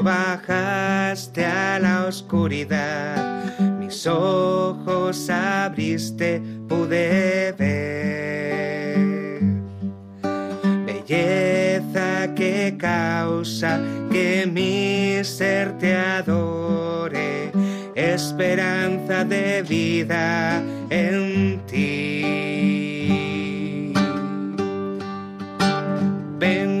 Bajaste a la oscuridad, mis ojos abriste, pude ver. Belleza que causa que mi ser te adore, esperanza de vida en ti. Vengo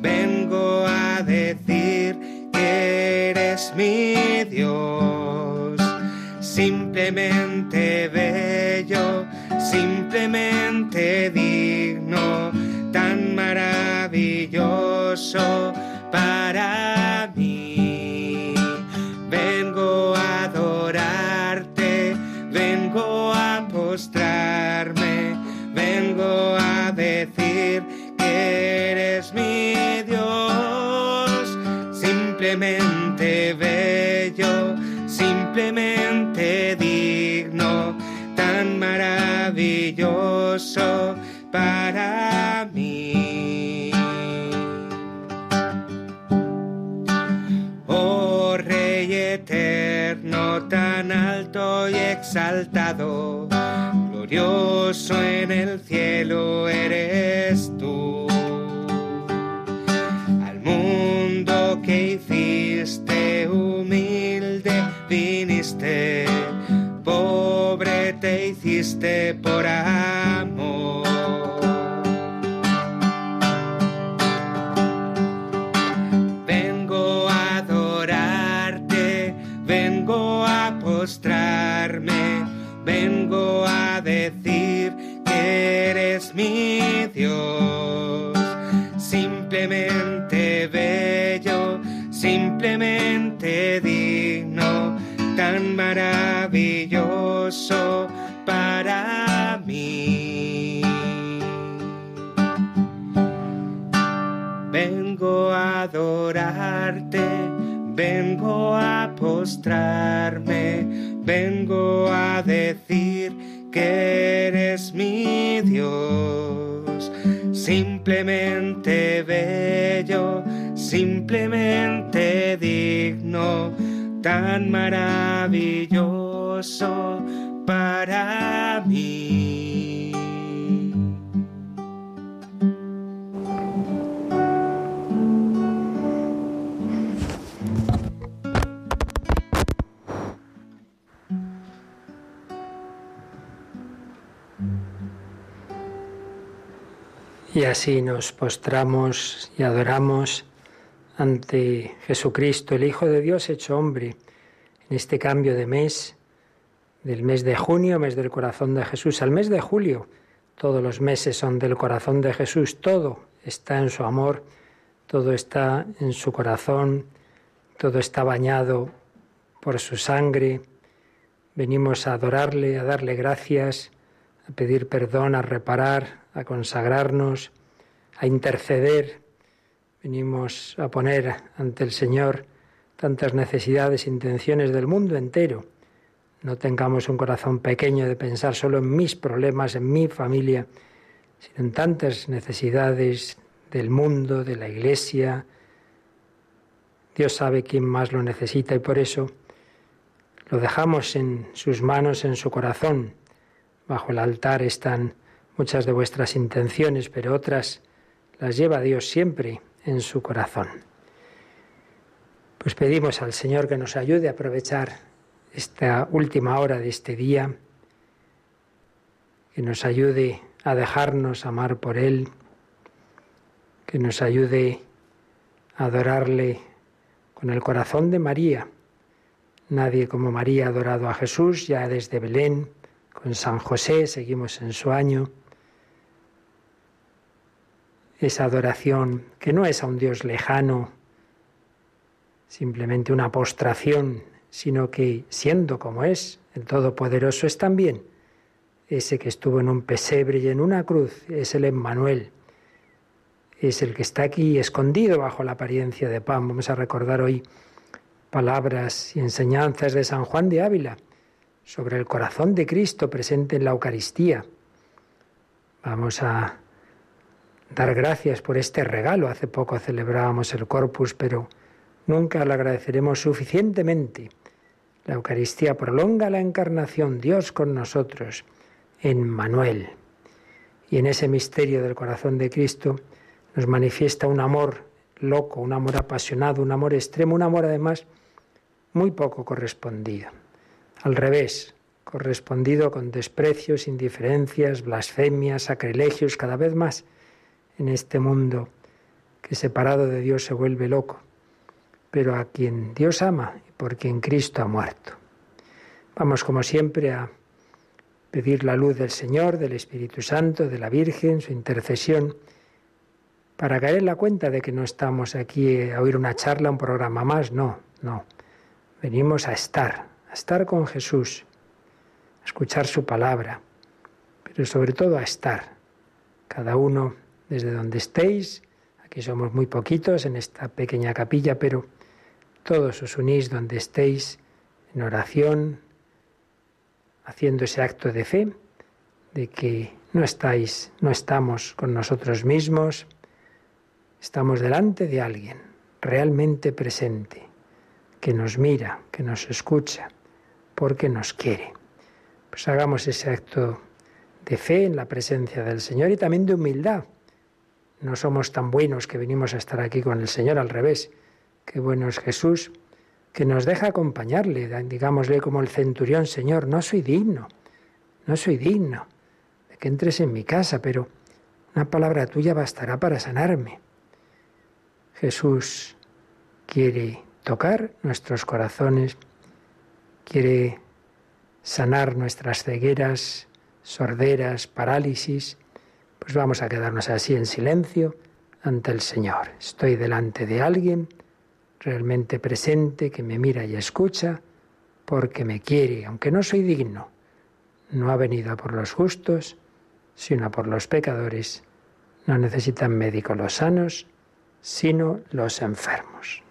vengo a decir que eres mi Dios, simplemente bello, simplemente digno, tan maravilloso para mí. Vengo a adorarte, vengo a postrarme vengo a para mí. Oh Rey eterno, tan alto y exaltado, glorioso en el cielo eres tú. Al mundo que hiciste humilde viniste, pobre te hiciste por amor. Simplemente bello, simplemente digno, tan maravilloso para mí. Vengo a adorarte, vengo a postrarme, vengo a decir que eres mi Dios, simplemente bello, simplemente digno, tan maravilloso para mí. Así nos postramos y adoramos ante Jesucristo, el Hijo de Dios hecho hombre, en este cambio de mes, del mes de junio, mes del corazón de Jesús, al mes de julio. Todos los meses son del corazón de Jesús, todo está en su amor, todo está en su corazón, todo está bañado por su sangre. Venimos a adorarle, a darle gracias, a pedir perdón, a reparar, a consagrarnos, a interceder. Venimos a poner ante el Señor tantas necesidades e intenciones del mundo entero. No tengamos un corazón pequeño de pensar solo en mis problemas, en mi familia, sino en tantas necesidades del mundo, de la Iglesia. Dios sabe quién más lo necesita y por eso lo dejamos en sus manos, en su corazón. Bajo el altar están muchas de vuestras intenciones, pero otras las lleva Dios siempre en su corazón. Pues pedimos al Señor que nos ayude a aprovechar esta última hora de este día, que nos ayude a dejarnos amar por Él, que nos ayude a adorarle con el corazón de María, Nadie como María ha adorado a Jesús ya desde Belén, con San José, seguimos en su año. Esa adoración que no es a un Dios lejano, simplemente una postración, sino que siendo como es, el Todopoderoso es también ese que estuvo en un pesebre y en una cruz, es el Emmanuel, es el que está aquí escondido bajo la apariencia de pan. Vamos a recordar hoy palabras y enseñanzas de San Juan de Ávila sobre el corazón de Cristo presente en la Eucaristía. Vamos a dar gracias por este regalo. Hace poco celebrábamos el Corpus, pero nunca lo agradeceremos suficientemente. La Eucaristía prolonga la encarnación, Dios con nosotros, en Manuel. Y en ese misterio del corazón de Cristo nos manifiesta un amor loco, un amor apasionado, un amor extremo, un amor además muy poco correspondido. Al revés, correspondido con desprecios, indiferencias, blasfemias, sacrilegios, cada vez más en este mundo que separado de Dios se vuelve loco, pero a quien Dios ama y por quien Cristo ha muerto. Vamos como siempre a pedir la luz del Señor, del Espíritu Santo, de la Virgen, su intercesión, para caer en la cuenta de que no estamos aquí a oír una charla, un programa más, no, no. Venimos a estar, a estar con Jesús, a escuchar su palabra, pero sobre todo a estar, cada uno desde donde estéis, aquí somos muy poquitos en esta pequeña capilla, pero todos os unís donde estéis en oración, haciendo ese acto de fe, de que no estáis, no estamos con nosotros mismos, estamos delante de alguien realmente presente que nos mira, que nos escucha, porque nos quiere. Pues hagamos ese acto de fe en la presencia del Señor y también de humildad. No somos tan buenos que venimos a estar aquí con el Señor, al revés. Qué bueno es Jesús, que nos deja acompañarle, digámosle como el centurión, Señor, no soy digno, no soy digno de que entres en mi casa, pero una palabra tuya bastará para sanarme. Jesús quiere tocar nuestros corazones, quiere sanar nuestras cegueras, sorderas, parálisis, pues vamos a quedarnos así en silencio ante el Señor. Estoy delante de alguien realmente presente que me mira y escucha porque me quiere, aunque no soy digno. No ha venido por los justos, sino por los pecadores. No necesitan médicos los sanos, sino los enfermos.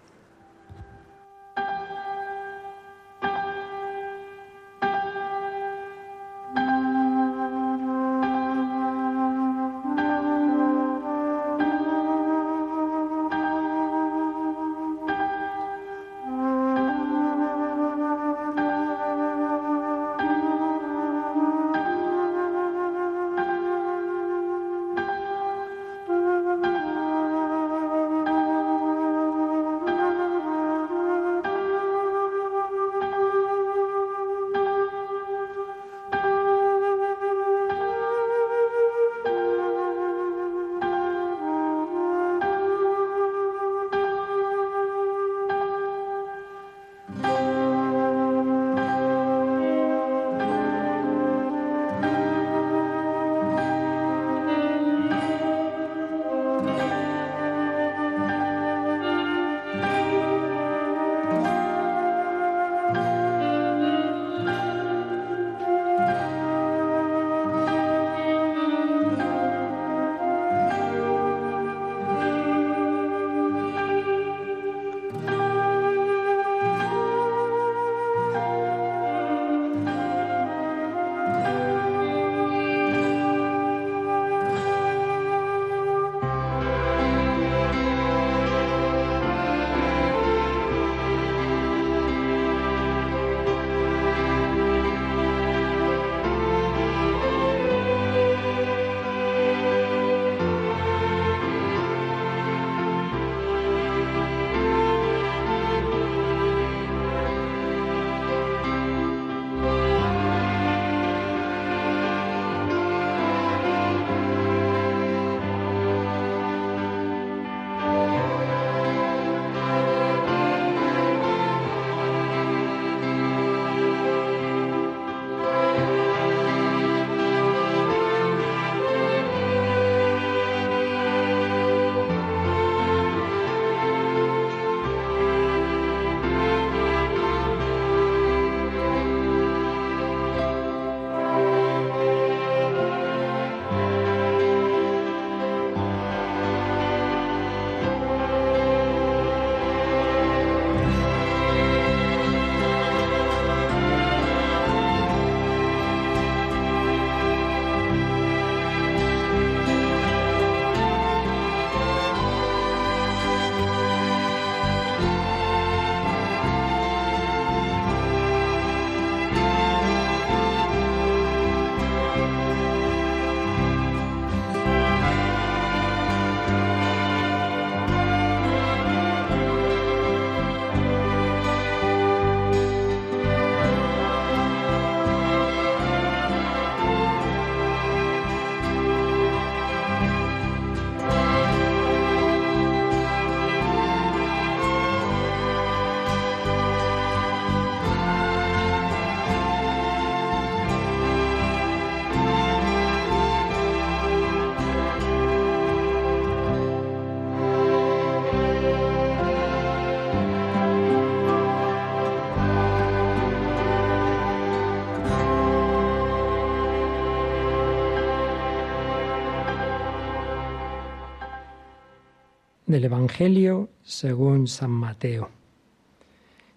Del Evangelio según San Mateo.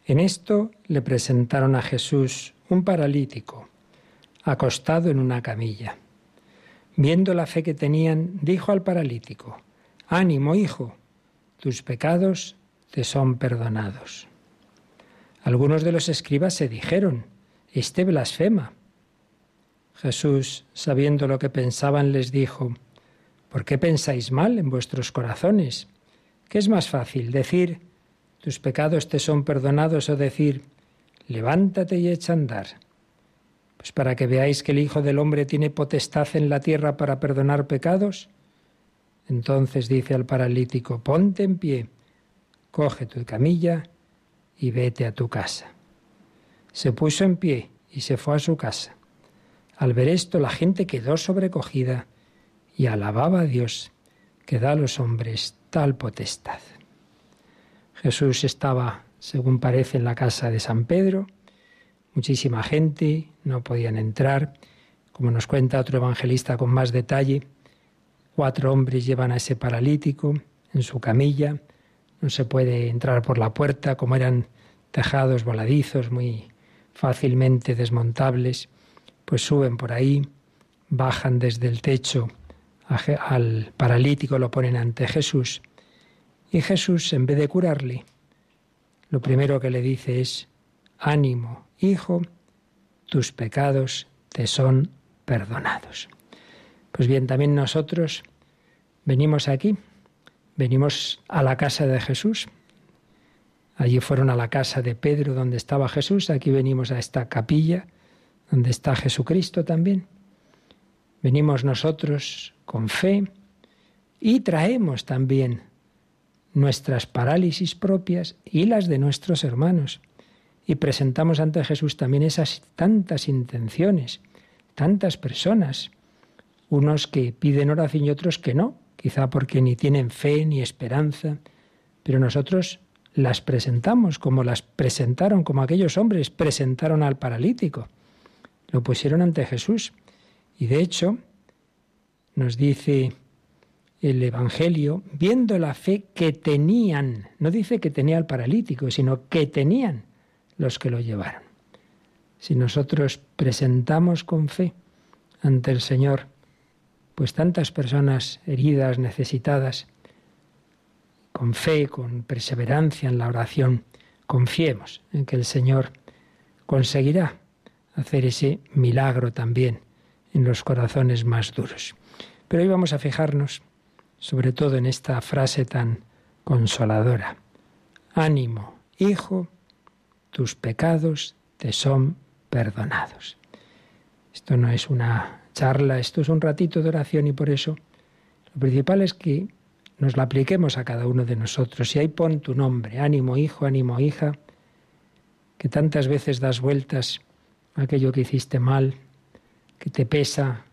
En esto le presentaron a Jesús un paralítico, acostado en una camilla. Viendo la fe que tenían, dijo al paralítico, Ánimo, hijo, tus pecados te son perdonados. Algunos de los escribas se dijeron, Este blasfema. Jesús, sabiendo lo que pensaban, les dijo, ¿Por qué pensáis mal en vuestros corazones? ¿Qué es más fácil, decir, tus pecados te son perdonados o decir, levántate y echa a andar? Pues para que veáis que el Hijo del Hombre tiene potestad en la tierra para perdonar pecados. Entonces dice al paralítico, ponte en pie, coge tu camilla y vete a tu casa. Se puso en pie y se fue a su casa. Al ver esto la gente quedó sobrecogida y alababa a Dios que da a los hombres tal potestad. Jesús estaba, según parece, en la casa de San Pedro, muchísima gente, no podían entrar, como nos cuenta otro evangelista con más detalle, cuatro hombres llevan a ese paralítico en su camilla, no se puede entrar por la puerta, como eran tejados voladizos muy fácilmente desmontables, pues suben por ahí, bajan desde el techo al paralítico, lo ponen ante Jesús. Y Jesús, en vez de curarle, lo primero que le dice es, ánimo, hijo, tus pecados te son perdonados. Pues bien, también nosotros venimos aquí, venimos a la casa de Jesús. Allí fueron a la casa de Pedro donde estaba Jesús, aquí venimos a esta capilla donde está Jesucristo también. Venimos nosotros con fe y traemos también nuestras parálisis propias y las de nuestros hermanos. Y presentamos ante Jesús también esas tantas intenciones, tantas personas, unos que piden oración y otros que no, quizá porque ni tienen fe ni esperanza, pero nosotros las presentamos como las presentaron, como aquellos hombres presentaron al paralítico. Lo pusieron ante Jesús. Y de hecho, nos dice el Evangelio, viendo la fe que tenían, no dice que tenía el paralítico, sino que tenían los que lo llevaron. Si nosotros presentamos con fe ante el Señor, pues tantas personas heridas, necesitadas, con fe, con perseverancia en la oración, confiemos en que el Señor conseguirá hacer ese milagro también en los corazones más duros. Pero hoy vamos a fijarnos sobre todo en esta frase tan consoladora. Ánimo, hijo, tus pecados te son perdonados. Esto no es una charla, esto es un ratito de oración y por eso lo principal es que nos la apliquemos a cada uno de nosotros. Y ahí pon tu nombre, ánimo hijo, ánimo hija, que tantas veces das vueltas a aquello que hiciste mal, que te pesa,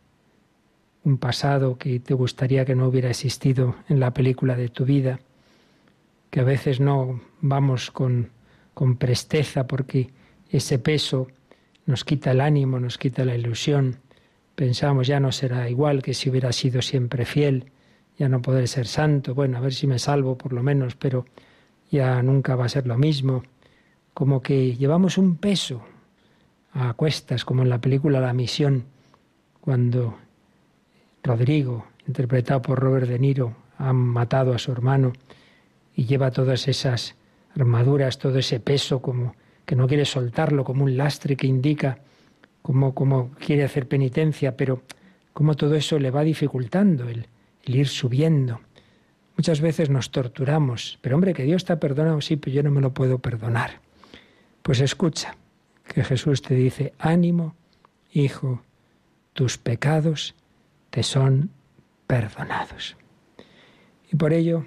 un pasado que te gustaría que no hubiera existido en la película de tu vida, que a veces no vamos con, con presteza porque ese peso nos quita el ánimo, nos quita la ilusión. Pensamos ya no será igual que si hubiera sido siempre fiel, ya no podré ser santo, bueno, a ver si me salvo por lo menos, pero ya nunca va a ser lo mismo. Como que llevamos un peso a cuestas, como en la película La Misión, cuando Rodrigo, interpretado por Robert De Niro, ha matado a su hermano y lleva todas esas armaduras, todo ese peso como que no quiere soltarlo como un lastre que indica como, como quiere hacer penitencia, pero como todo eso le va dificultando el, el ir subiendo. Muchas veces nos torturamos, pero hombre, que Dios te ha perdonado, sí, pero yo no me lo puedo perdonar. Pues escucha, que Jesús te dice, ánimo, hijo, tus pecados te son perdonados. Y por ello,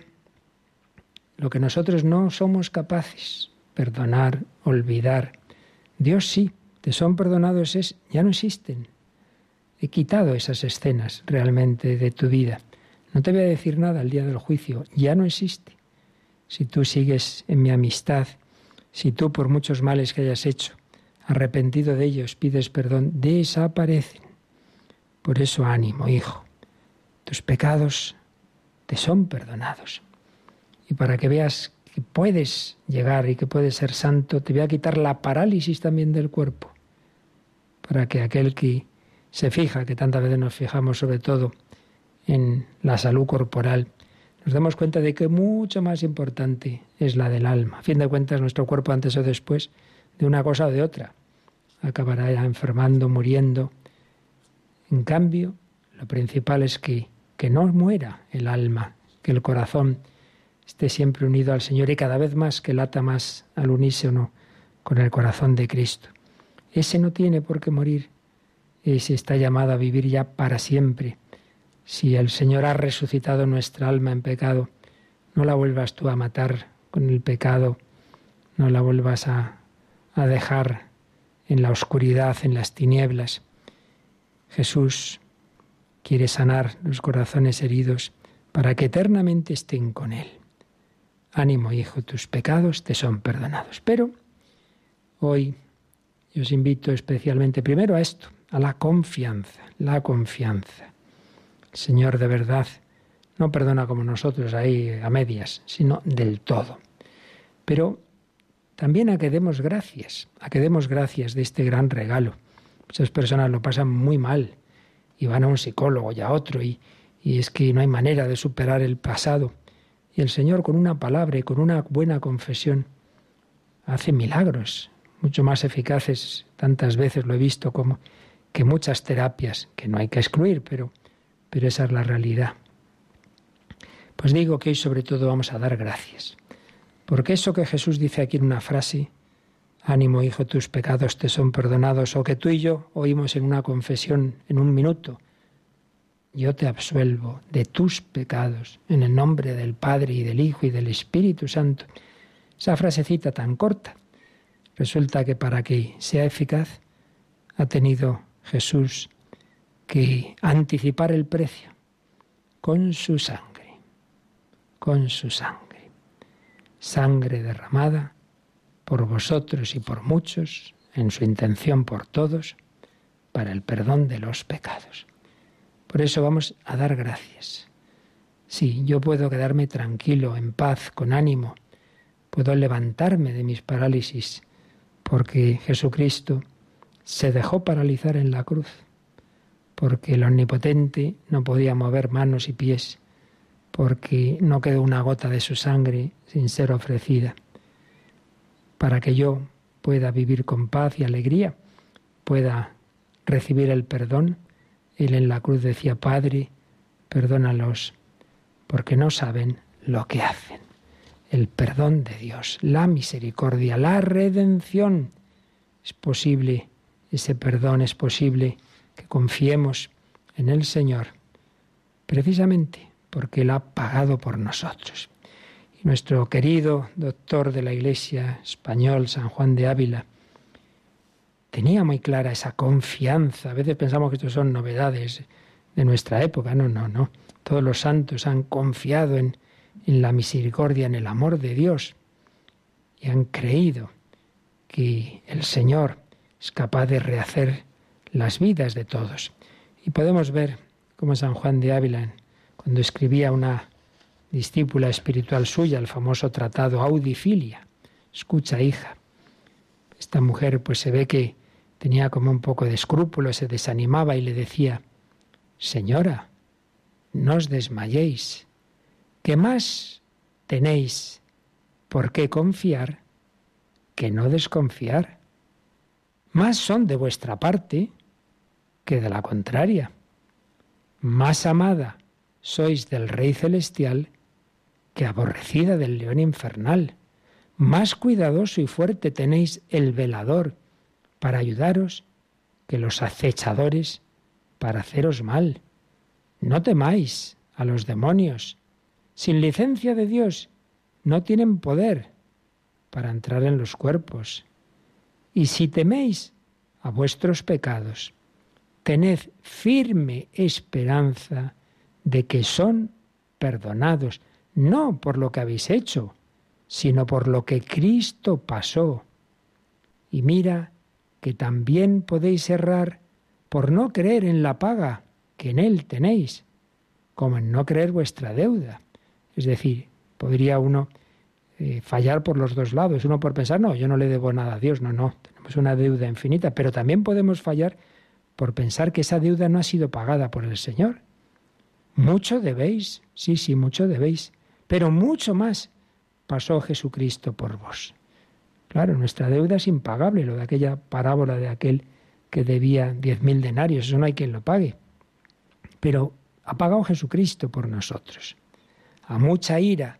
lo que nosotros no somos capaces, perdonar, olvidar, Dios sí, te son perdonados es, ya no existen. He quitado esas escenas realmente de tu vida. No te voy a decir nada el día del juicio, ya no existe. Si tú sigues en mi amistad, si tú por muchos males que hayas hecho, arrepentido de ellos, pides perdón, desaparecen. Por eso ánimo, hijo. Tus pecados te son perdonados. Y para que veas que puedes llegar y que puedes ser santo, te voy a quitar la parálisis también del cuerpo. Para que aquel que se fija, que tantas veces nos fijamos sobre todo en la salud corporal, nos demos cuenta de que mucho más importante es la del alma. A fin de cuentas, nuestro cuerpo antes o después, de una cosa o de otra, acabará enfermando, muriendo. En cambio, lo principal es que, que no muera el alma, que el corazón esté siempre unido al Señor y cada vez más que lata más al unísono con el corazón de Cristo. Ese no tiene por qué morir, ese está llamado a vivir ya para siempre si el Señor ha resucitado nuestra alma en pecado, no la vuelvas tú a matar con el pecado, no la vuelvas a, a dejar en la oscuridad, en las tinieblas. Jesús quiere sanar los corazones heridos para que eternamente estén con Él. Ánimo, hijo, tus pecados te son perdonados. Pero hoy yo os invito especialmente primero a esto, a la confianza, la confianza. Señor de verdad no perdona como nosotros ahí a medias, sino del todo. Pero también a que demos gracias, a que demos gracias de este gran regalo. Muchas personas lo pasan muy mal y van a un psicólogo y a otro y, y es que no hay manera de superar el pasado. Y el Señor con una palabra y con una buena confesión hace milagros, mucho más eficaces, tantas veces lo he visto como que muchas terapias, que no hay que excluir, pero pero esa es la realidad. Pues digo que hoy sobre todo vamos a dar gracias. Porque eso que Jesús dice aquí en una frase, ánimo hijo, tus pecados te son perdonados, o que tú y yo oímos en una confesión en un minuto, yo te absuelvo de tus pecados en el nombre del Padre y del Hijo y del Espíritu Santo. Esa frasecita tan corta, resulta que para que sea eficaz ha tenido Jesús que anticipar el precio con su sangre, con su sangre, sangre derramada por vosotros y por muchos, en su intención por todos, para el perdón de los pecados. Por eso vamos a dar gracias. Sí, yo puedo quedarme tranquilo, en paz, con ánimo, puedo levantarme de mis parálisis, porque Jesucristo se dejó paralizar en la cruz porque el Omnipotente no podía mover manos y pies, porque no quedó una gota de su sangre sin ser ofrecida. Para que yo pueda vivir con paz y alegría, pueda recibir el perdón, él en la cruz decía, Padre, perdónalos, porque no saben lo que hacen. El perdón de Dios, la misericordia, la redención. Es posible, ese perdón es posible que confiemos en el Señor, precisamente porque Él ha pagado por nosotros. Nuestro querido doctor de la Iglesia español, San Juan de Ávila, tenía muy clara esa confianza. A veces pensamos que estos son novedades de nuestra época. No, no, no. Todos los santos han confiado en, en la misericordia, en el amor de Dios y han creído que el Señor es capaz de rehacer las vidas de todos. Y podemos ver cómo San Juan de Ávila, cuando escribía una discípula espiritual suya, el famoso tratado Audifilia, escucha hija, esta mujer pues se ve que tenía como un poco de escrúpulo, se desanimaba y le decía, Señora, no os desmayéis, que más tenéis por qué confiar que no desconfiar. Más son de vuestra parte que de la contraria. Más amada sois del Rey Celestial que aborrecida del león infernal. Más cuidadoso y fuerte tenéis el velador para ayudaros que los acechadores para haceros mal. No temáis a los demonios. Sin licencia de Dios no tienen poder para entrar en los cuerpos. Y si teméis a vuestros pecados, tened firme esperanza de que son perdonados, no por lo que habéis hecho, sino por lo que Cristo pasó. Y mira que también podéis errar por no creer en la paga que en Él tenéis, como en no creer vuestra deuda, es decir, podría uno eh, fallar por los dos lados. Uno por pensar, no, yo no le debo nada a Dios, no, no, tenemos una deuda infinita, pero también podemos fallar por pensar que esa deuda no ha sido pagada por el Señor. Mucho debéis, sí, sí, mucho debéis, pero mucho más pasó Jesucristo por vos. Claro, nuestra deuda es impagable, lo de aquella parábola de aquel que debía diez mil denarios, eso no hay quien lo pague. Pero ha pagado Jesucristo por nosotros. A mucha ira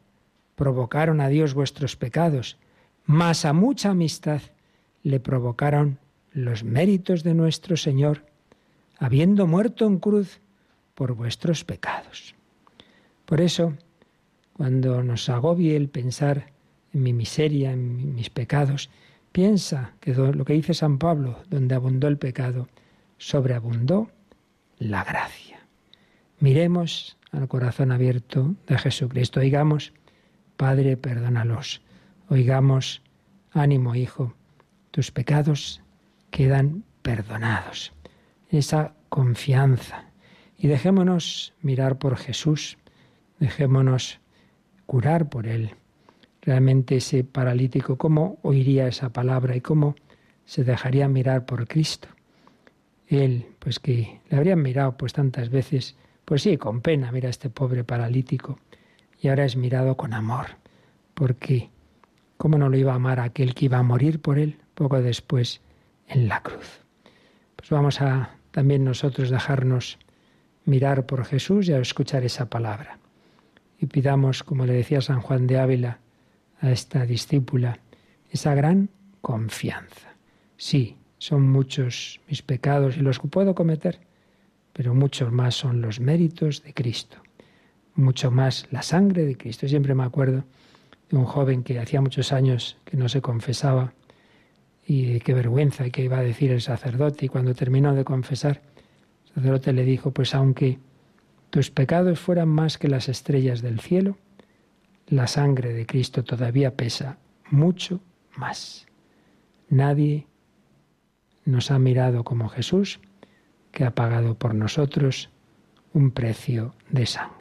provocaron a Dios vuestros pecados, mas a mucha amistad le provocaron los méritos de nuestro Señor, habiendo muerto en cruz por vuestros pecados. Por eso, cuando nos agobie el pensar en mi miseria, en mis pecados, piensa que lo que dice San Pablo, donde abundó el pecado, sobreabundó la gracia. Miremos al corazón abierto de Jesucristo. Oigamos, Padre, perdónalos. Oigamos, ánimo, Hijo, tus pecados quedan perdonados. Esa confianza. Y dejémonos mirar por Jesús, dejémonos curar por Él. Realmente ese paralítico, ¿cómo oiría esa palabra y cómo se dejaría mirar por Cristo? Él, pues que le habrían mirado pues tantas veces, pues sí, con pena, mira a este pobre paralítico, y ahora es mirado con amor, porque ¿cómo no lo iba a amar aquel que iba a morir por él poco después en la cruz? Pues vamos a también nosotros dejarnos mirar por Jesús y a escuchar esa palabra. Y pidamos, como le decía San Juan de Ávila a esta discípula, esa gran confianza. Sí, son muchos mis pecados y los que puedo cometer, pero muchos más son los méritos de Cristo, mucho más la sangre de Cristo. Siempre me acuerdo de un joven que hacía muchos años que no se confesaba y qué vergüenza que iba a decir el sacerdote y cuando terminó de confesar, el sacerdote le dijo, pues aunque tus pecados fueran más que las estrellas del cielo, la sangre de Cristo todavía pesa mucho más. Nadie nos ha mirado como Jesús, que ha pagado por nosotros un precio de sangre.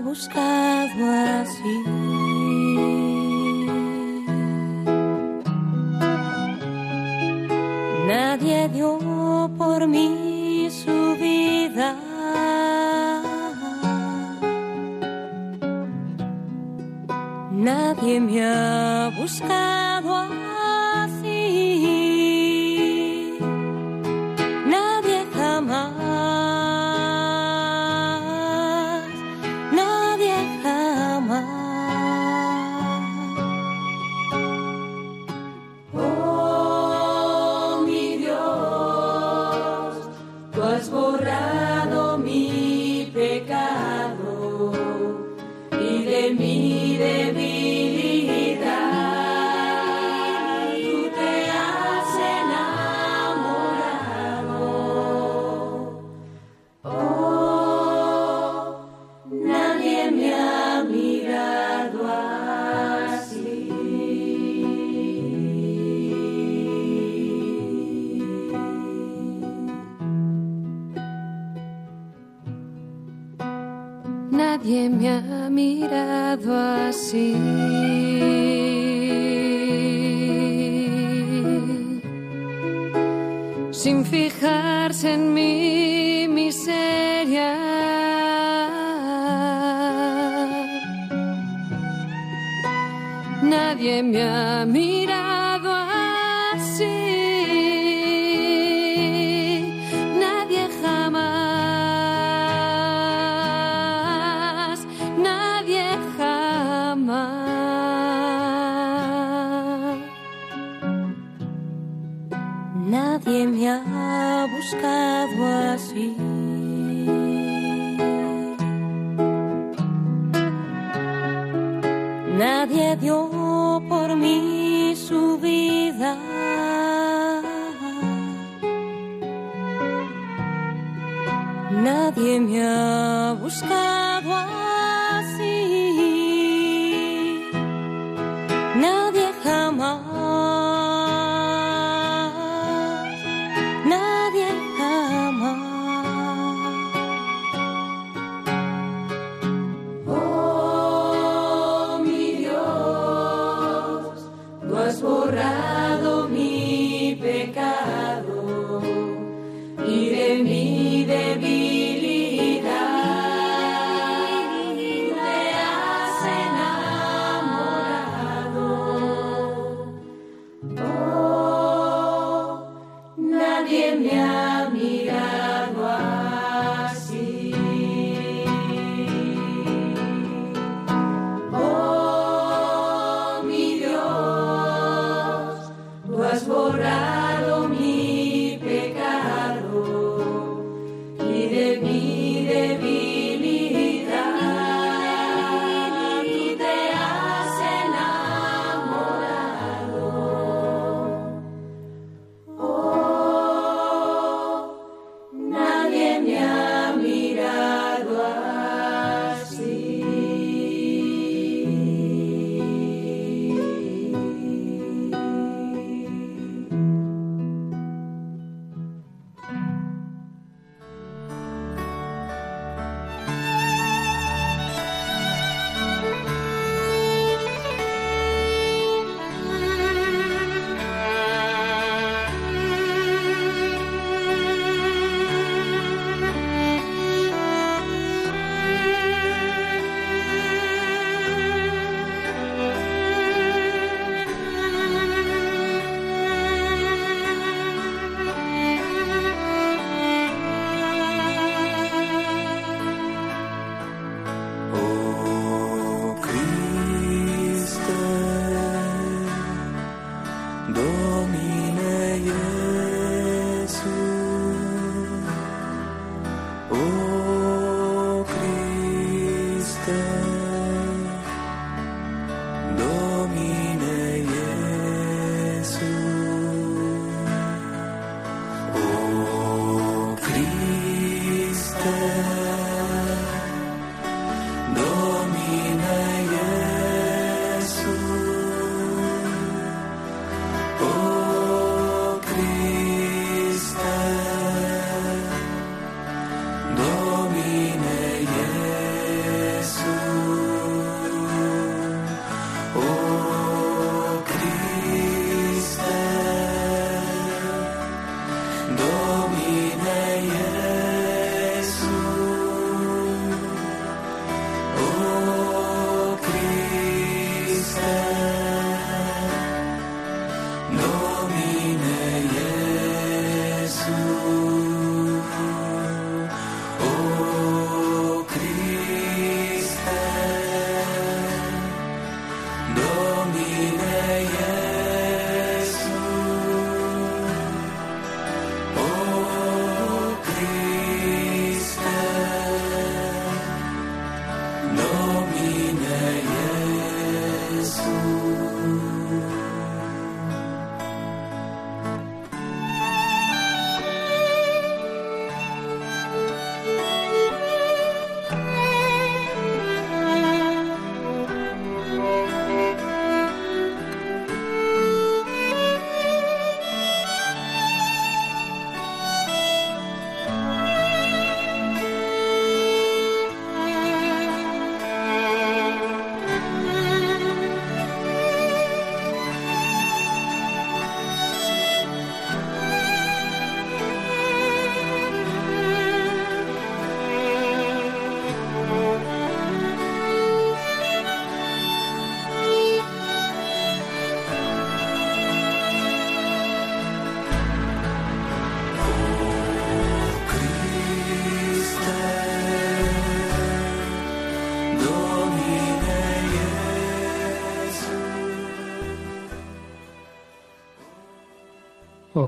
buscado así.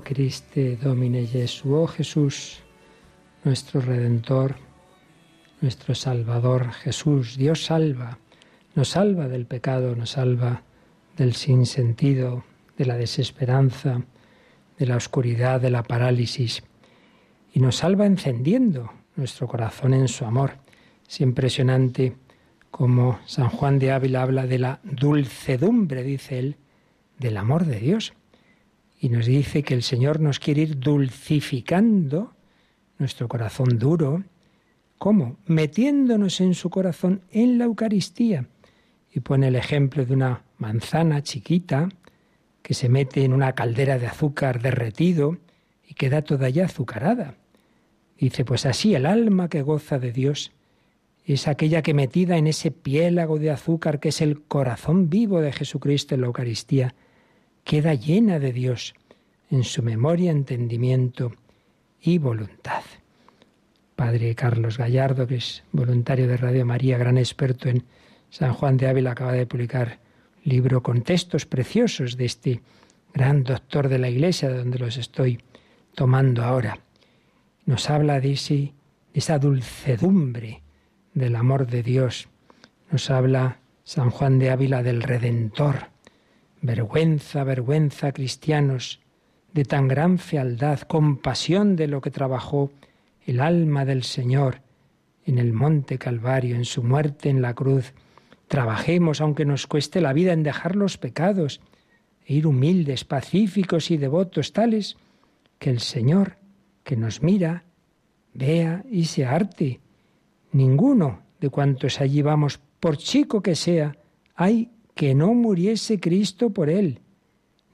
Christe Domine Jesu, oh Jesús, nuestro Redentor, nuestro Salvador, Jesús, Dios salva, nos salva del pecado, nos salva del sinsentido, de la desesperanza, de la oscuridad, de la parálisis, y nos salva encendiendo nuestro corazón en su amor. Es impresionante como San Juan de Ávila habla de la dulcedumbre, dice él, del amor de Dios. Y nos dice que el Señor nos quiere ir dulcificando nuestro corazón duro. ¿Cómo? Metiéndonos en su corazón en la Eucaristía. Y pone el ejemplo de una manzana chiquita que se mete en una caldera de azúcar derretido y queda toda ya azucarada. Dice, pues así el alma que goza de Dios es aquella que metida en ese piélago de azúcar que es el corazón vivo de Jesucristo en la Eucaristía, queda llena de Dios en su memoria, entendimiento y voluntad. Padre Carlos Gallardo, que es voluntario de Radio María, gran experto en San Juan de Ávila, acaba de publicar libro con textos preciosos de este gran doctor de la Iglesia, de donde los estoy tomando ahora. Nos habla de, de esa dulcedumbre del amor de Dios. Nos habla San Juan de Ávila del Redentor. Vergüenza, vergüenza, cristianos, de tan gran fealdad, compasión de lo que trabajó el alma del Señor en el monte Calvario, en su muerte en la cruz. Trabajemos, aunque nos cueste la vida, en dejar los pecados e ir humildes, pacíficos y devotos, tales que el Señor, que nos mira, vea y se arte Ninguno de cuantos allí vamos, por chico que sea, hay que no muriese Cristo por él.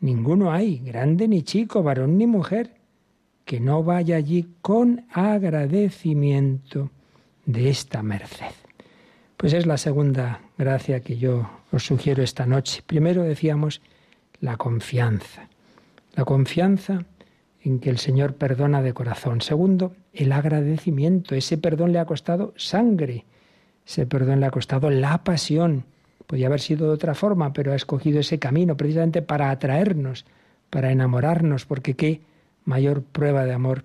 Ninguno hay, grande ni chico, varón ni mujer, que no vaya allí con agradecimiento de esta merced. Pues es la segunda gracia que yo os sugiero esta noche. Primero decíamos la confianza. La confianza en que el Señor perdona de corazón. Segundo, el agradecimiento. Ese perdón le ha costado sangre. Ese perdón le ha costado la pasión. Podía haber sido de otra forma, pero ha escogido ese camino precisamente para atraernos, para enamorarnos, porque qué mayor prueba de amor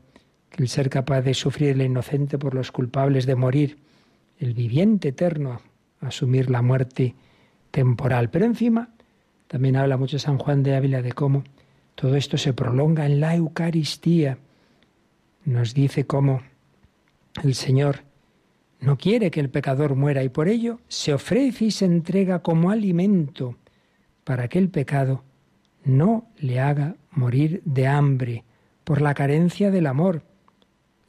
que el ser capaz de sufrir el inocente por los culpables, de morir, el viviente eterno, asumir la muerte temporal. Pero encima, también habla mucho San Juan de Ávila de cómo todo esto se prolonga en la Eucaristía. Nos dice cómo el Señor no quiere que el pecador muera y por ello se ofrece y se entrega como alimento para que el pecado no le haga morir de hambre por la carencia del amor,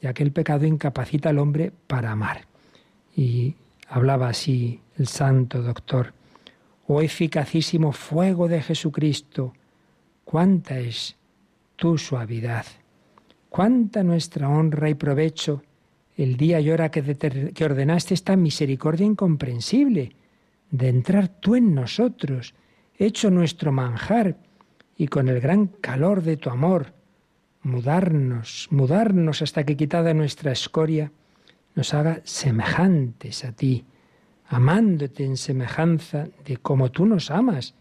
ya que el pecado incapacita al hombre para amar. Y hablaba así el santo doctor, oh eficacísimo fuego de Jesucristo, cuánta es tu suavidad, cuánta nuestra honra y provecho el día y hora que, ordenaste esta misericordia incomprensible de entrar tú en nosotros, hecho nuestro manjar, y con el gran calor de tu amor, mudarnos, mudarnos hasta que quitada nuestra escoria, nos haga semejantes a ti, amándote en semejanza de como tú nos amas,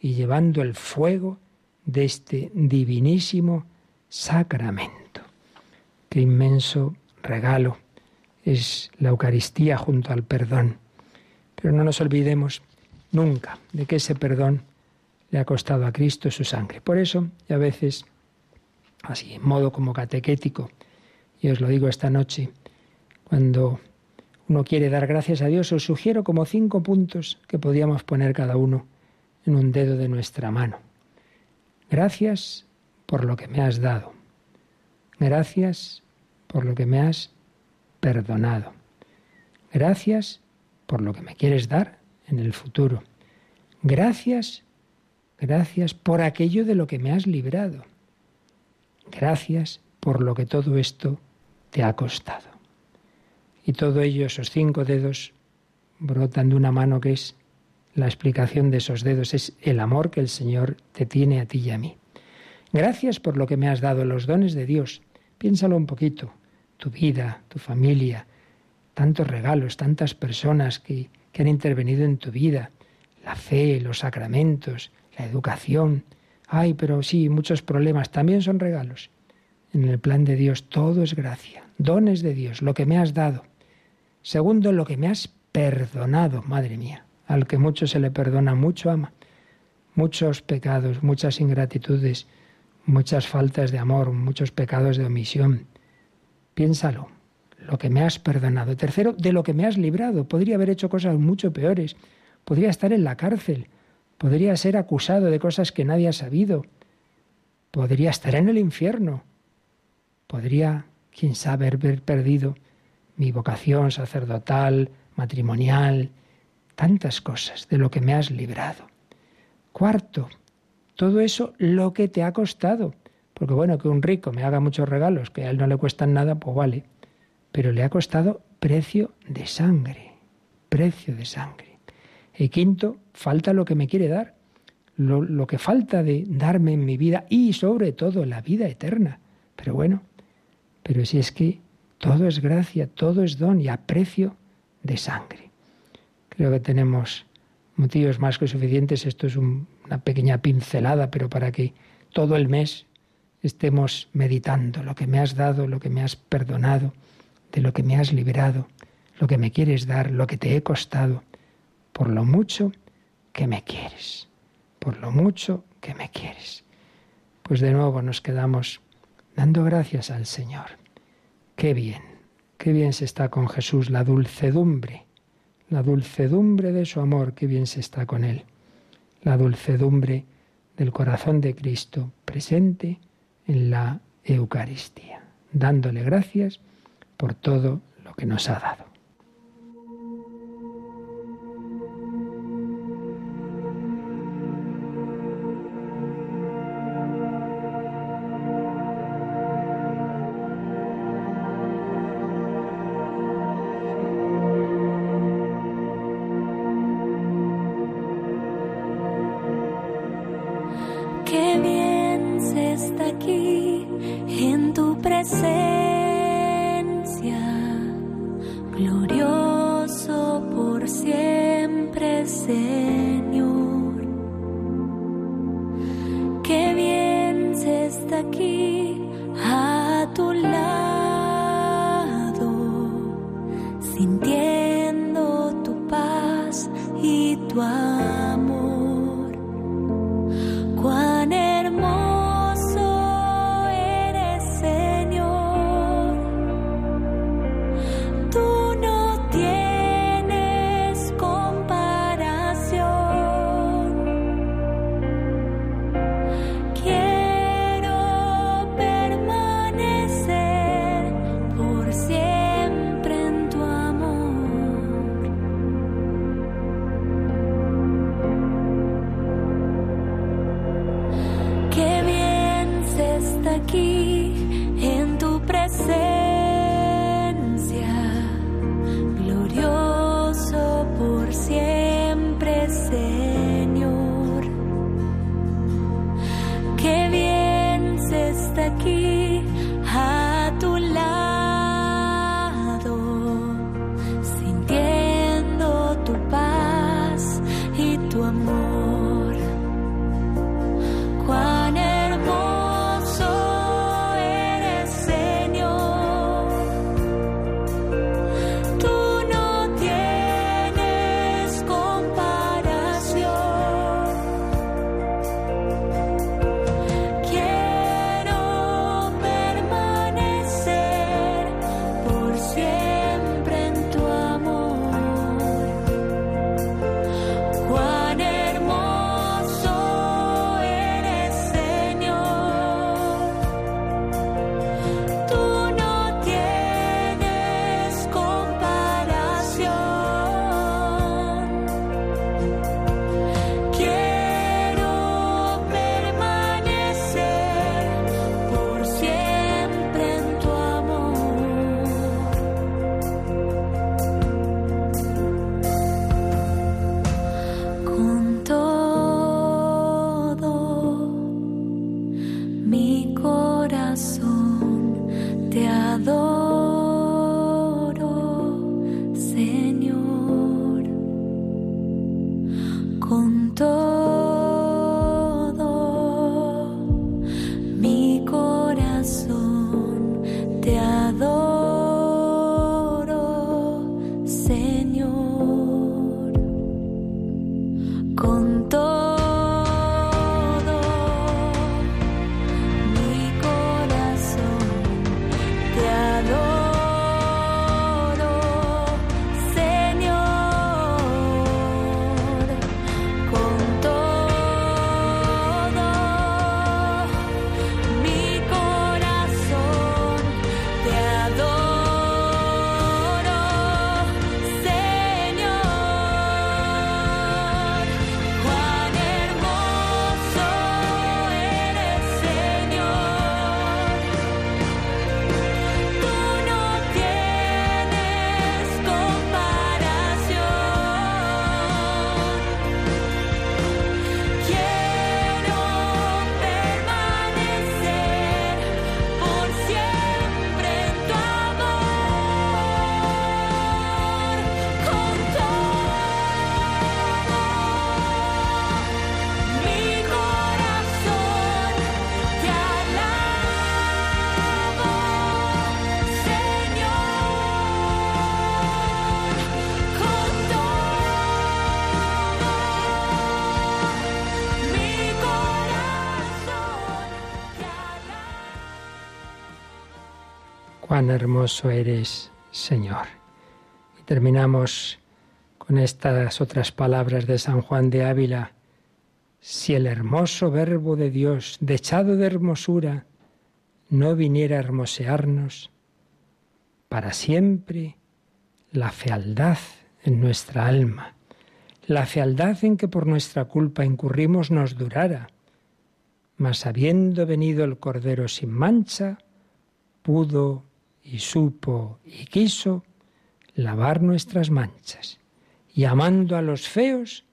y llevando el fuego de este divinísimo sacramento. Qué inmenso regalo es la Eucaristía junto al perdón. Pero no nos olvidemos nunca de que ese perdón le ha costado a Cristo su sangre. Por eso, y a veces, así en modo como catequético, y os lo digo esta noche, cuando uno quiere dar gracias a Dios, os sugiero como cinco puntos que podíamos poner cada uno en un dedo de nuestra mano. Gracias por lo que me has dado. Gracias por lo que me has perdonado. Gracias por lo que me quieres dar en el futuro. Gracias, gracias por aquello de lo que me has librado. Gracias por lo que todo esto te ha costado. Y todo ello, esos cinco dedos, brotan de una mano que es la explicación de esos dedos es el amor que el Señor te tiene a ti y a mí. Gracias por lo que me has dado, los dones de Dios. Piénsalo un poquito, tu vida, tu familia, tantos regalos, tantas personas que, que han intervenido en tu vida, la fe, los sacramentos, la educación, Ay, pero sí, muchos problemas también son regalos. En el plan de Dios todo es gracia, dones de Dios, lo que me has dado. Segundo, lo que me has perdonado, madre mía. Al que mucho se le perdona, mucho ama. Muchos pecados, muchas ingratitudes, muchas faltas de amor, muchos pecados de omisión. Piénsalo, lo que me has perdonado. Tercero, de lo que me has librado. Podría haber hecho cosas mucho peores. Podría estar en la cárcel. Podría ser acusado de cosas que nadie ha sabido. Podría estar en el infierno. Podría, quién sabe, haber perdido mi vocación sacerdotal, matrimonial, tantas cosas de lo que me has librado. Cuarto, todo eso lo que te ha costado. Porque bueno, que un rico me haga muchos regalos que a él no le cuestan nada, pues vale. Pero le ha costado precio de sangre, precio de sangre. Y quinto, falta lo que me quiere dar, lo, lo que falta de darme en mi vida y sobre todo la vida eterna. Pero bueno, pero si es que todo es gracia, todo es don y a precio de sangre. Creo que tenemos motivos más que suficientes. Esto es una pequeña pincelada, pero para que todo el mes estemos meditando lo que me has dado, lo que me has perdonado, de lo que me has liberado, lo que me quieres dar, lo que te he costado, por lo mucho que me quieres, por lo mucho que me quieres. Pues de nuevo nos quedamos dando gracias al Señor. Qué bien, qué bien se está con Jesús, la dulcedumbre la dulcedumbre de su amor, que bien se está con él, la dulcedumbre del corazón de Cristo presente en la Eucaristía, dándole gracias por todo lo que nos ha dado. Señor. Qué bien se está aquí. Cuán hermoso eres, Señor. Y terminamos con estas otras palabras de San Juan de Ávila. Si el hermoso verbo de Dios, dechado de hermosura, no viniera a hermosearnos, para siempre la fealdad en nuestra alma, la fealdad en que por nuestra culpa incurrimos nos durara, mas habiendo venido el Cordero sin mancha, pudo y supo y quiso lavar nuestras manchas, y amando a los feos,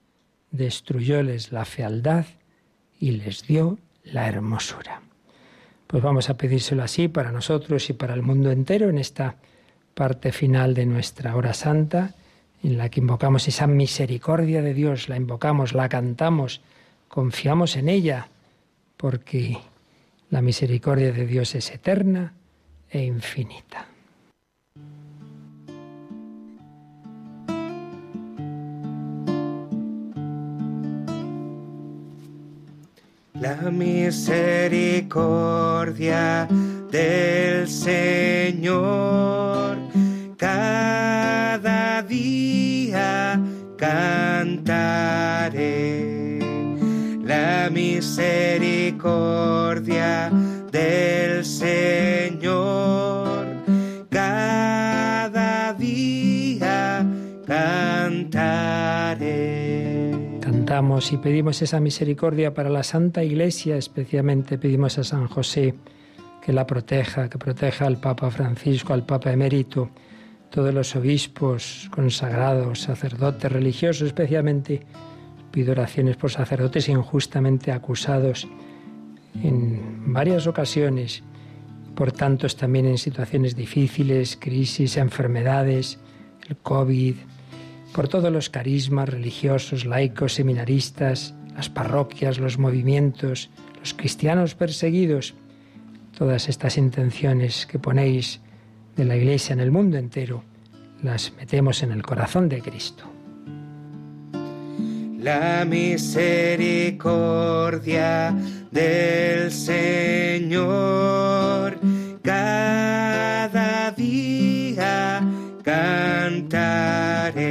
destruyóles la fealdad y les dio la hermosura. Pues vamos a pedírselo así para nosotros y para el mundo entero en esta parte final de nuestra hora santa, en la que invocamos esa misericordia de Dios, la invocamos, la cantamos, confiamos en ella, porque la misericordia de Dios es eterna e infinita. La misericordia del Señor cada día cantaré. La misericordia del Señor Y pedimos esa misericordia para la Santa Iglesia, especialmente pedimos a San José que la proteja, que proteja al Papa Francisco, al Papa Emérito, todos los obispos consagrados, sacerdotes religiosos, especialmente pido oraciones por sacerdotes injustamente acusados en varias ocasiones, por tantos también en situaciones difíciles, crisis, enfermedades, el COVID, por todos los carismas religiosos, laicos, seminaristas, las parroquias, los movimientos, los cristianos perseguidos, todas estas intenciones que ponéis de la Iglesia en el mundo entero, las metemos en el corazón de Cristo. La misericordia del Señor cada día cantaré.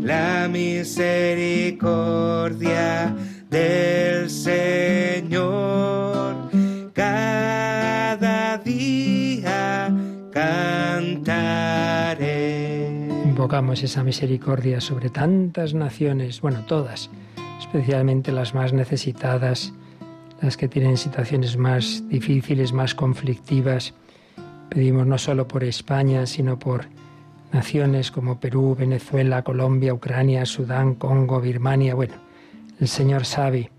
La misericordia del Señor cada día cantaré. Invocamos esa misericordia sobre tantas naciones, bueno, todas, especialmente las más necesitadas, las que tienen situaciones más difíciles, más conflictivas. Pedimos no solo por España, sino por naciones como Perú, Venezuela, Colombia, Ucrania, Sudán, Congo, Birmania. Bueno, el Señor sabe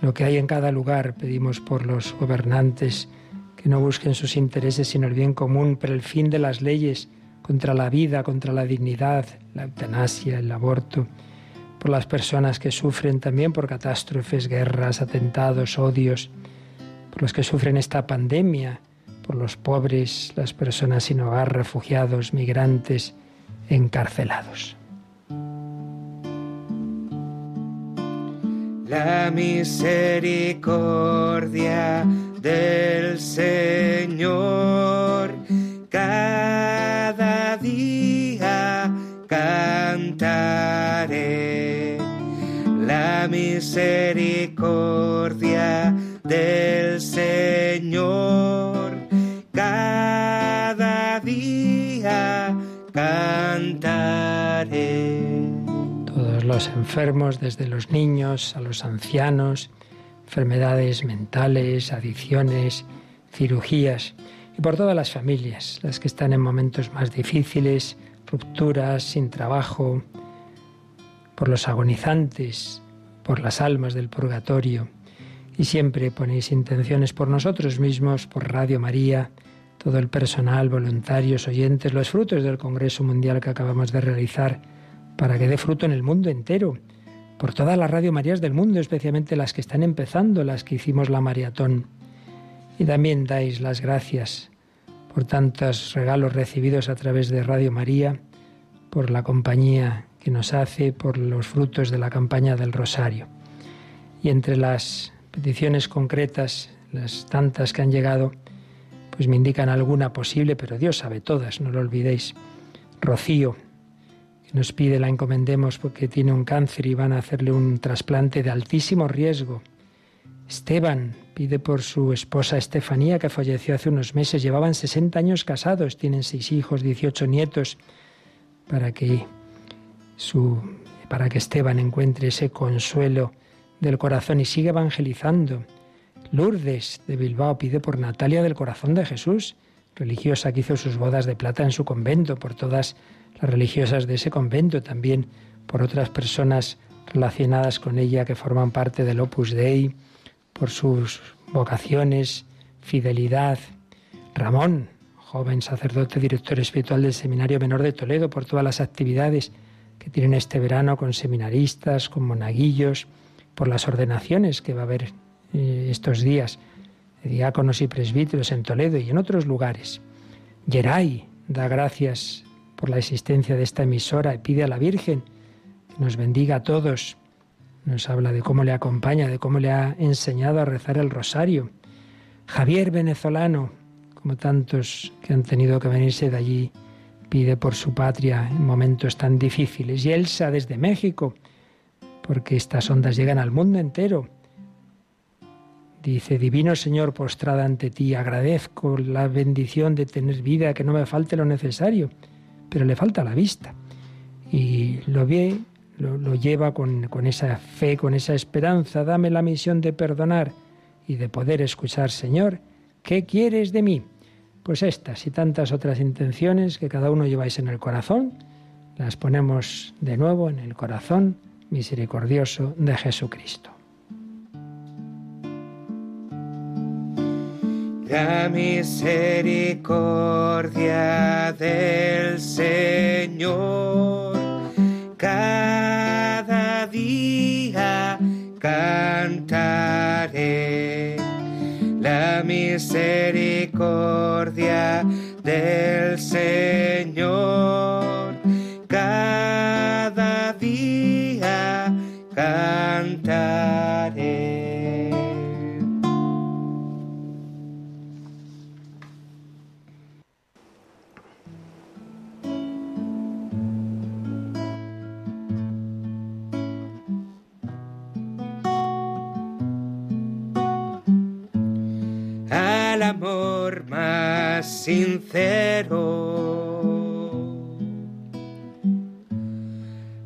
lo que hay en cada lugar. Pedimos por los gobernantes que no busquen sus intereses, sino el bien común, por el fin de las leyes contra la vida, contra la dignidad, la eutanasia, el aborto, por las personas que sufren también por catástrofes, guerras, atentados, odios, por los que sufren esta pandemia, por los pobres, las personas sin hogar, refugiados, migrantes, encarcelados. La misericordia del Señor cada día cantaré. La misericordia del Señor cantaré. Todos los enfermos, desde los niños a los ancianos, enfermedades mentales, adicciones, cirugías, y por todas las familias, las que están en momentos más difíciles, rupturas, sin trabajo, por los agonizantes, por las almas del purgatorio. Y siempre ponéis intenciones por nosotros mismos, por Radio María, todo el personal, voluntarios, oyentes, los frutos del Congreso Mundial que acabamos de realizar, para que dé fruto en el mundo entero, por todas las Radio Marías del mundo, especialmente las que están empezando, las que hicimos la maratón. Y también dais las gracias por tantos regalos recibidos a través de Radio María, por la compañía que nos hace, por los frutos de la campaña del Rosario. Y entre las peticiones concretas, las tantas que han llegado, pues me indican alguna posible, pero Dios sabe todas, no lo olvidéis. Rocío, que nos pide la encomendemos porque tiene un cáncer y van a hacerle un trasplante de altísimo riesgo. Esteban pide por su esposa Estefanía, que falleció hace unos meses. Llevaban 60 años casados, tienen seis hijos, 18 nietos, para que, su, para que Esteban encuentre ese consuelo del corazón y siga evangelizando. Lourdes de Bilbao pide por Natalia del Corazón de Jesús, religiosa que hizo sus bodas de plata en su convento, por todas las religiosas de ese convento, también por otras personas relacionadas con ella que forman parte del Opus Dei, por sus vocaciones, fidelidad. Ramón, joven sacerdote, director espiritual del Seminario Menor de Toledo, por todas las actividades que tienen este verano con seminaristas, con monaguillos, por las ordenaciones que va a haber eh, estos días diáconos y presbíteros en Toledo y en otros lugares. Geray da gracias por la existencia de esta emisora y pide a la Virgen que nos bendiga a todos. Nos habla de cómo le acompaña, de cómo le ha enseñado a rezar el rosario. Javier venezolano, como tantos que han tenido que venirse de allí, pide por su patria en momentos tan difíciles. Y Elsa desde México, porque estas ondas llegan al mundo entero. Dice, Divino Señor, postrada ante ti, agradezco la bendición de tener vida, que no me falte lo necesario, pero le falta la vista. Y lo ve, lo, lleva con, con esa fe, con esa esperanza, dame la misión de perdonar y de poder escuchar, Señor, ¿qué quieres de mí? Pues estas y tantas otras intenciones que cada uno lleváis en el corazón, las ponemos de nuevo en el corazón misericordioso de Jesucristo. La misericordia del Señor cada día cantaré. La misericordia del Señor cada día cantaré. Sincero.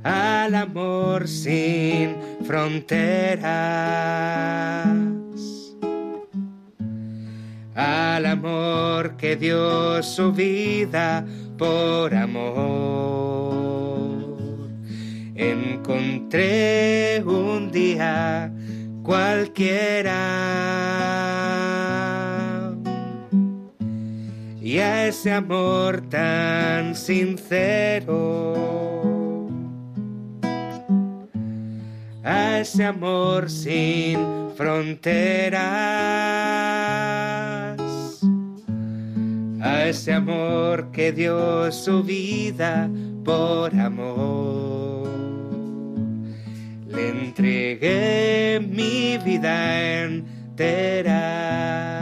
Al amor sin fronteras, al amor que dio su vida por amor. Encontré un día cualquiera a ese amor tan sincero a ese amor sin fronteras, a ese amor que dio su vida por amor. Le entregué mi vida entera.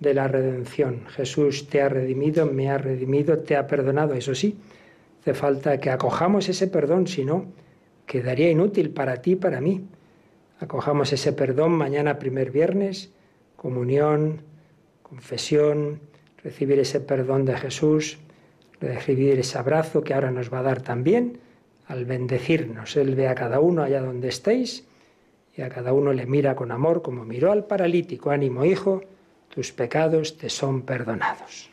de la redención. Jesús te ha redimido, me ha redimido, te ha perdonado. Eso sí, hace falta que acojamos ese perdón, si no, quedaría inútil para ti y para mí. Acojamos ese perdón mañana, primer viernes, comunión, confesión, recibir ese perdón de Jesús, recibir ese abrazo que ahora nos va a dar también al bendecirnos. Él ve a cada uno allá donde estéis y a cada uno le mira con amor como miró al paralítico. Ánimo, hijo tus pecados te son perdonados.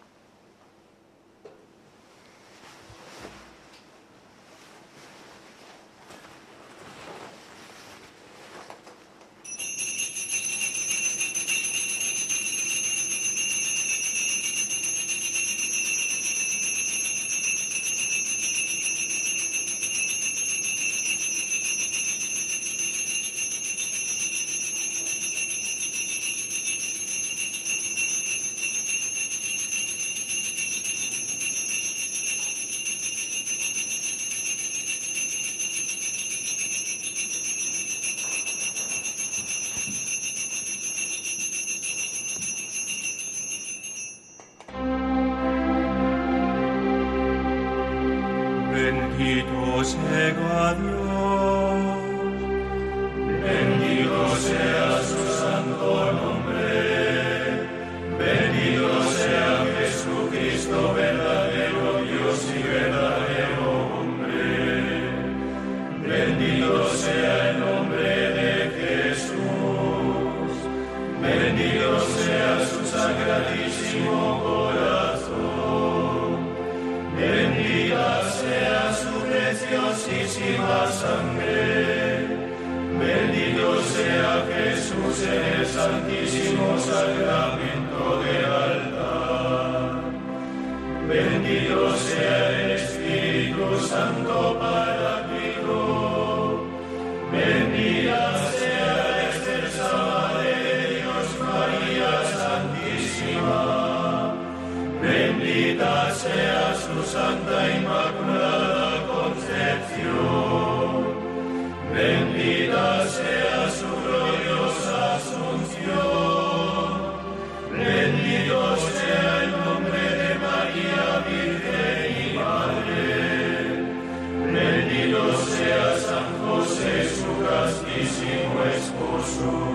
show.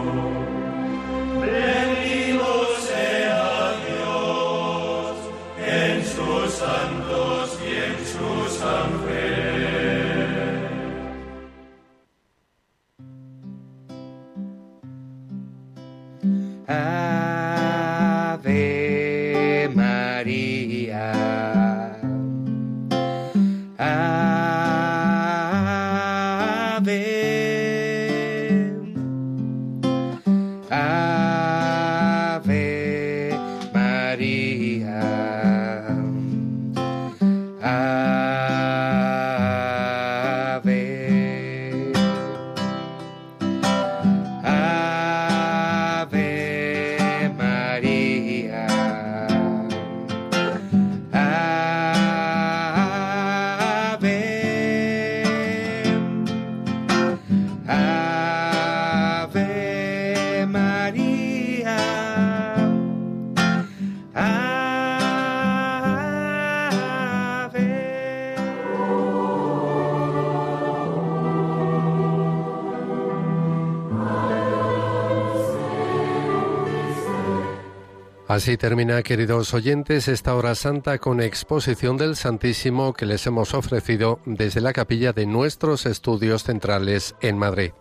Así termina, queridos oyentes, esta hora santa con exposición del Santísimo que les hemos ofrecido desde la capilla de nuestros estudios centrales en Madrid.